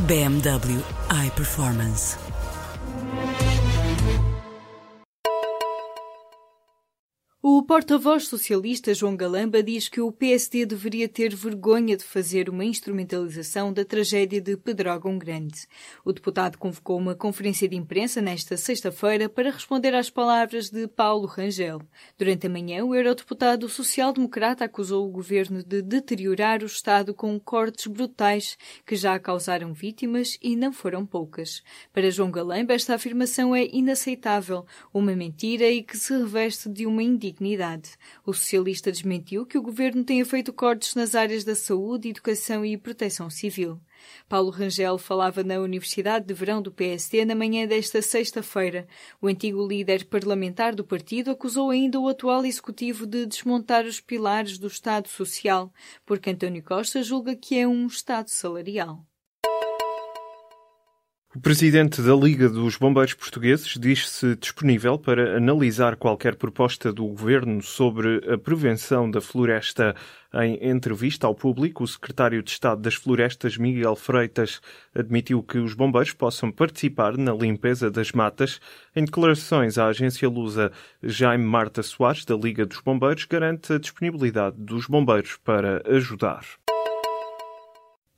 BMW iPerformance. O porta-voz socialista João Galamba diz que o PSD deveria ter vergonha de fazer uma instrumentalização da tragédia de Pedrógão Grande. O deputado convocou uma conferência de imprensa nesta sexta-feira para responder às palavras de Paulo Rangel. Durante a manhã, o eurodeputado social-democrata acusou o governo de deteriorar o Estado com cortes brutais que já causaram vítimas e não foram poucas. Para João Galamba, esta afirmação é inaceitável, uma mentira e que se reveste de uma indicação dignidade. O socialista desmentiu que o governo tenha feito cortes nas áreas da saúde, educação e proteção civil. Paulo Rangel falava na Universidade de Verão do PSD na manhã desta sexta-feira. O antigo líder parlamentar do partido acusou ainda o atual executivo de desmontar os pilares do Estado Social, porque António Costa julga que é um Estado salarial. O presidente da Liga dos Bombeiros Portugueses diz-se disponível para analisar qualquer proposta do governo sobre a prevenção da floresta. Em entrevista ao público, o secretário de Estado das Florestas, Miguel Freitas, admitiu que os bombeiros possam participar na limpeza das matas. Em declarações à agência Lusa, Jaime Marta Soares, da Liga dos Bombeiros, garante a disponibilidade dos bombeiros para ajudar.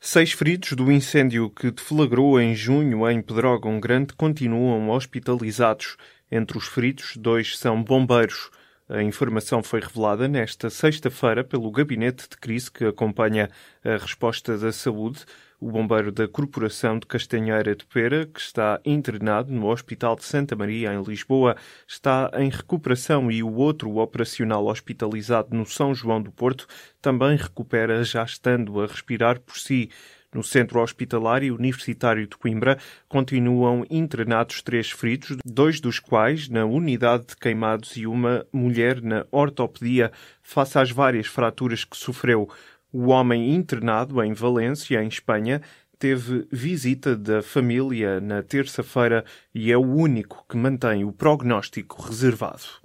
Seis feridos do incêndio que deflagrou em junho em Pedrógão Grande continuam hospitalizados. Entre os feridos, dois são bombeiros. A informação foi revelada nesta sexta-feira pelo gabinete de crise que acompanha a resposta da saúde o bombeiro da Corporação de Castanheira de Pera, que está internado no Hospital de Santa Maria, em Lisboa, está em recuperação e o outro operacional hospitalizado no São João do Porto também recupera, já estando a respirar por si. No Centro Hospitalar e Universitário de Coimbra continuam internados três feridos, dois dos quais na unidade de queimados e uma mulher na ortopedia, face às várias fraturas que sofreu. O homem internado em Valência, em Espanha, teve visita da família na terça-feira e é o único que mantém o prognóstico reservado.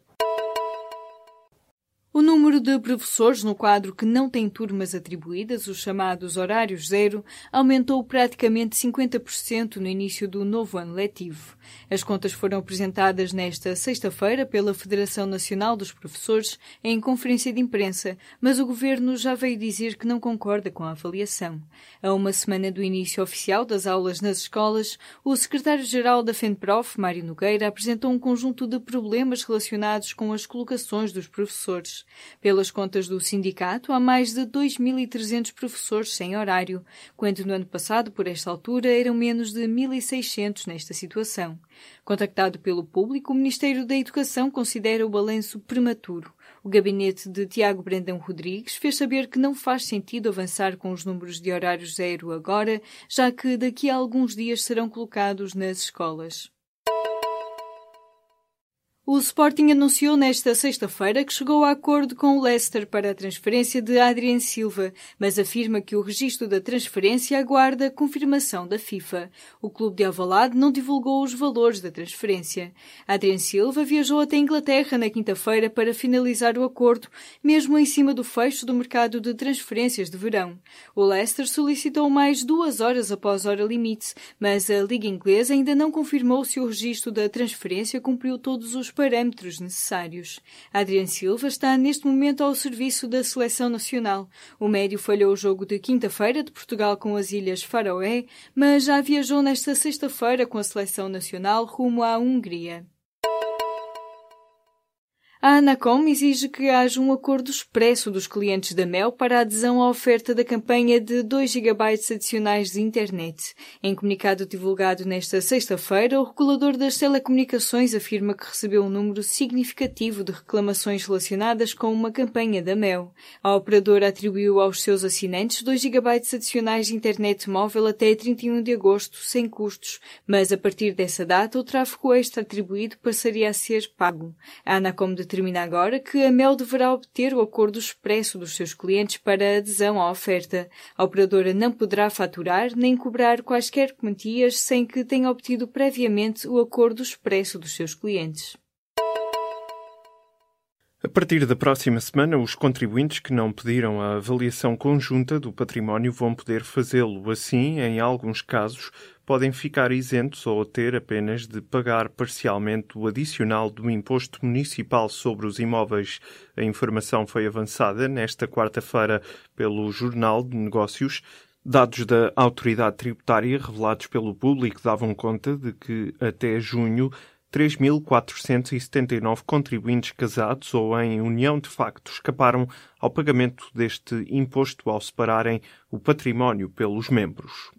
Número de professores no quadro que não tem turmas atribuídas, os chamados horários zero, aumentou praticamente 50% no início do novo ano letivo. As contas foram apresentadas nesta sexta-feira pela Federação Nacional dos Professores em conferência de imprensa, mas o governo já veio dizer que não concorda com a avaliação. A uma semana do início oficial das aulas nas escolas, o secretário-geral da FENPROF, Mário Nogueira, apresentou um conjunto de problemas relacionados com as colocações dos professores. Pelas contas do sindicato, há mais de 2.300 professores sem horário, quando no ano passado, por esta altura, eram menos de 1.600 nesta situação. Contactado pelo público, o Ministério da Educação considera o balanço prematuro. O gabinete de Tiago Brandão Rodrigues fez saber que não faz sentido avançar com os números de horário zero agora, já que daqui a alguns dias serão colocados nas escolas. O Sporting anunciou nesta sexta-feira que chegou a acordo com o Leicester para a transferência de Adrien Silva, mas afirma que o registro da transferência aguarda confirmação da FIFA. O clube de Alvalade não divulgou os valores da transferência. Adrien Silva viajou até Inglaterra na quinta-feira para finalizar o acordo, mesmo em cima do fecho do mercado de transferências de verão. O Leicester solicitou mais duas horas após hora limite, mas a Liga Inglesa ainda não confirmou se o registro da transferência cumpriu todos os parâmetros necessários. Adriano Silva está neste momento ao serviço da seleção nacional. O médio falhou o jogo de quinta-feira de Portugal com as Ilhas Faroé, mas já viajou nesta sexta-feira com a seleção nacional rumo à Hungria. A Anacom exige que haja um acordo expresso dos clientes da Mel para a adesão à oferta da campanha de 2 GB adicionais de internet. Em comunicado divulgado nesta sexta-feira, o regulador das telecomunicações afirma que recebeu um número significativo de reclamações relacionadas com uma campanha da Mel. A operadora atribuiu aos seus assinantes 2 GB adicionais de internet móvel até 31 de agosto, sem custos, mas a partir dessa data o tráfego extra atribuído passaria a ser pago. A Anacom determina agora que a Mel deverá obter o acordo expresso dos seus clientes para adesão à oferta. A operadora não poderá faturar nem cobrar quaisquer quantias sem que tenha obtido previamente o acordo expresso dos seus clientes. A partir da próxima semana, os contribuintes que não pediram a avaliação conjunta do património vão poder fazê-lo. Assim, em alguns casos, podem ficar isentos ou ter apenas de pagar parcialmente o adicional do Imposto Municipal sobre os Imóveis. A informação foi avançada nesta quarta-feira pelo Jornal de Negócios. Dados da autoridade tributária revelados pelo público davam conta de que até junho 3.479 contribuintes casados ou em união de facto escaparam ao pagamento deste imposto ao separarem o património pelos membros.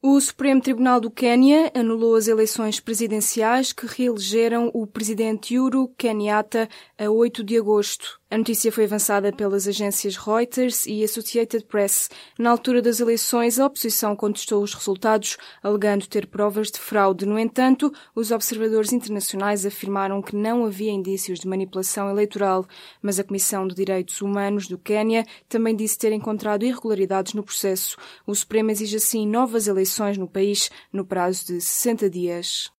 O Supremo Tribunal do Quênia anulou as eleições presidenciais que reelegeram o presidente Uhuru Kenyatta a 8 de agosto. A notícia foi avançada pelas agências Reuters e Associated Press. Na altura das eleições, a oposição contestou os resultados, alegando ter provas de fraude. No entanto, os observadores internacionais afirmaram que não havia indícios de manipulação eleitoral, mas a Comissão de Direitos Humanos do Quênia também disse ter encontrado irregularidades no processo. O Supremo exige assim novas eleições no país no prazo de 60 dias.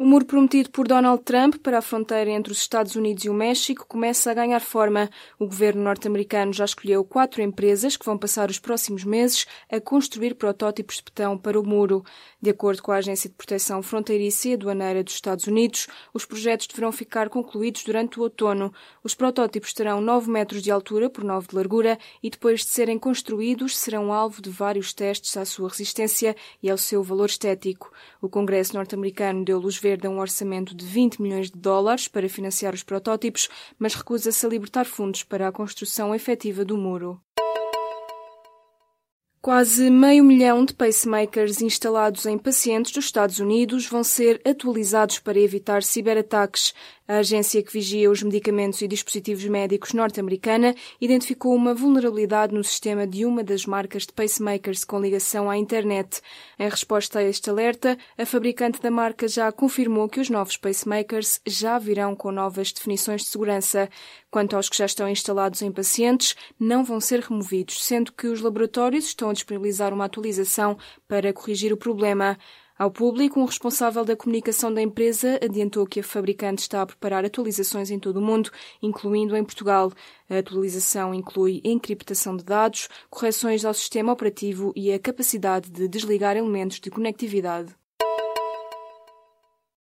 O muro prometido por Donald Trump para a fronteira entre os Estados Unidos e o México começa a ganhar forma. O governo norte-americano já escolheu quatro empresas que vão passar os próximos meses a construir protótipos de betão para o muro. De acordo com a Agência de Proteção Fronteiriça e Aduaneira dos Estados Unidos, os projetos deverão ficar concluídos durante o outono. Os protótipos terão 9 metros de altura por 9 de largura e, depois de serem construídos, serão alvo de vários testes à sua resistência e ao seu valor estético. O Congresso norte-americano deu luz verde verde um orçamento de 20 milhões de dólares para financiar os protótipos, mas recusa-se a libertar fundos para a construção efetiva do muro. Quase meio milhão de pacemakers instalados em pacientes dos Estados Unidos vão ser atualizados para evitar ciberataques. A agência que vigia os medicamentos e dispositivos médicos norte-americana identificou uma vulnerabilidade no sistema de uma das marcas de pacemakers com ligação à internet. Em resposta a este alerta, a fabricante da marca já confirmou que os novos pacemakers já virão com novas definições de segurança. Quanto aos que já estão instalados em pacientes, não vão ser removidos, sendo que os laboratórios estão a disponibilizar uma atualização para corrigir o problema. Ao público, um responsável da comunicação da empresa adiantou que a fabricante está a preparar atualizações em todo o mundo, incluindo em Portugal. A atualização inclui encriptação de dados, correções ao sistema operativo e a capacidade de desligar elementos de conectividade.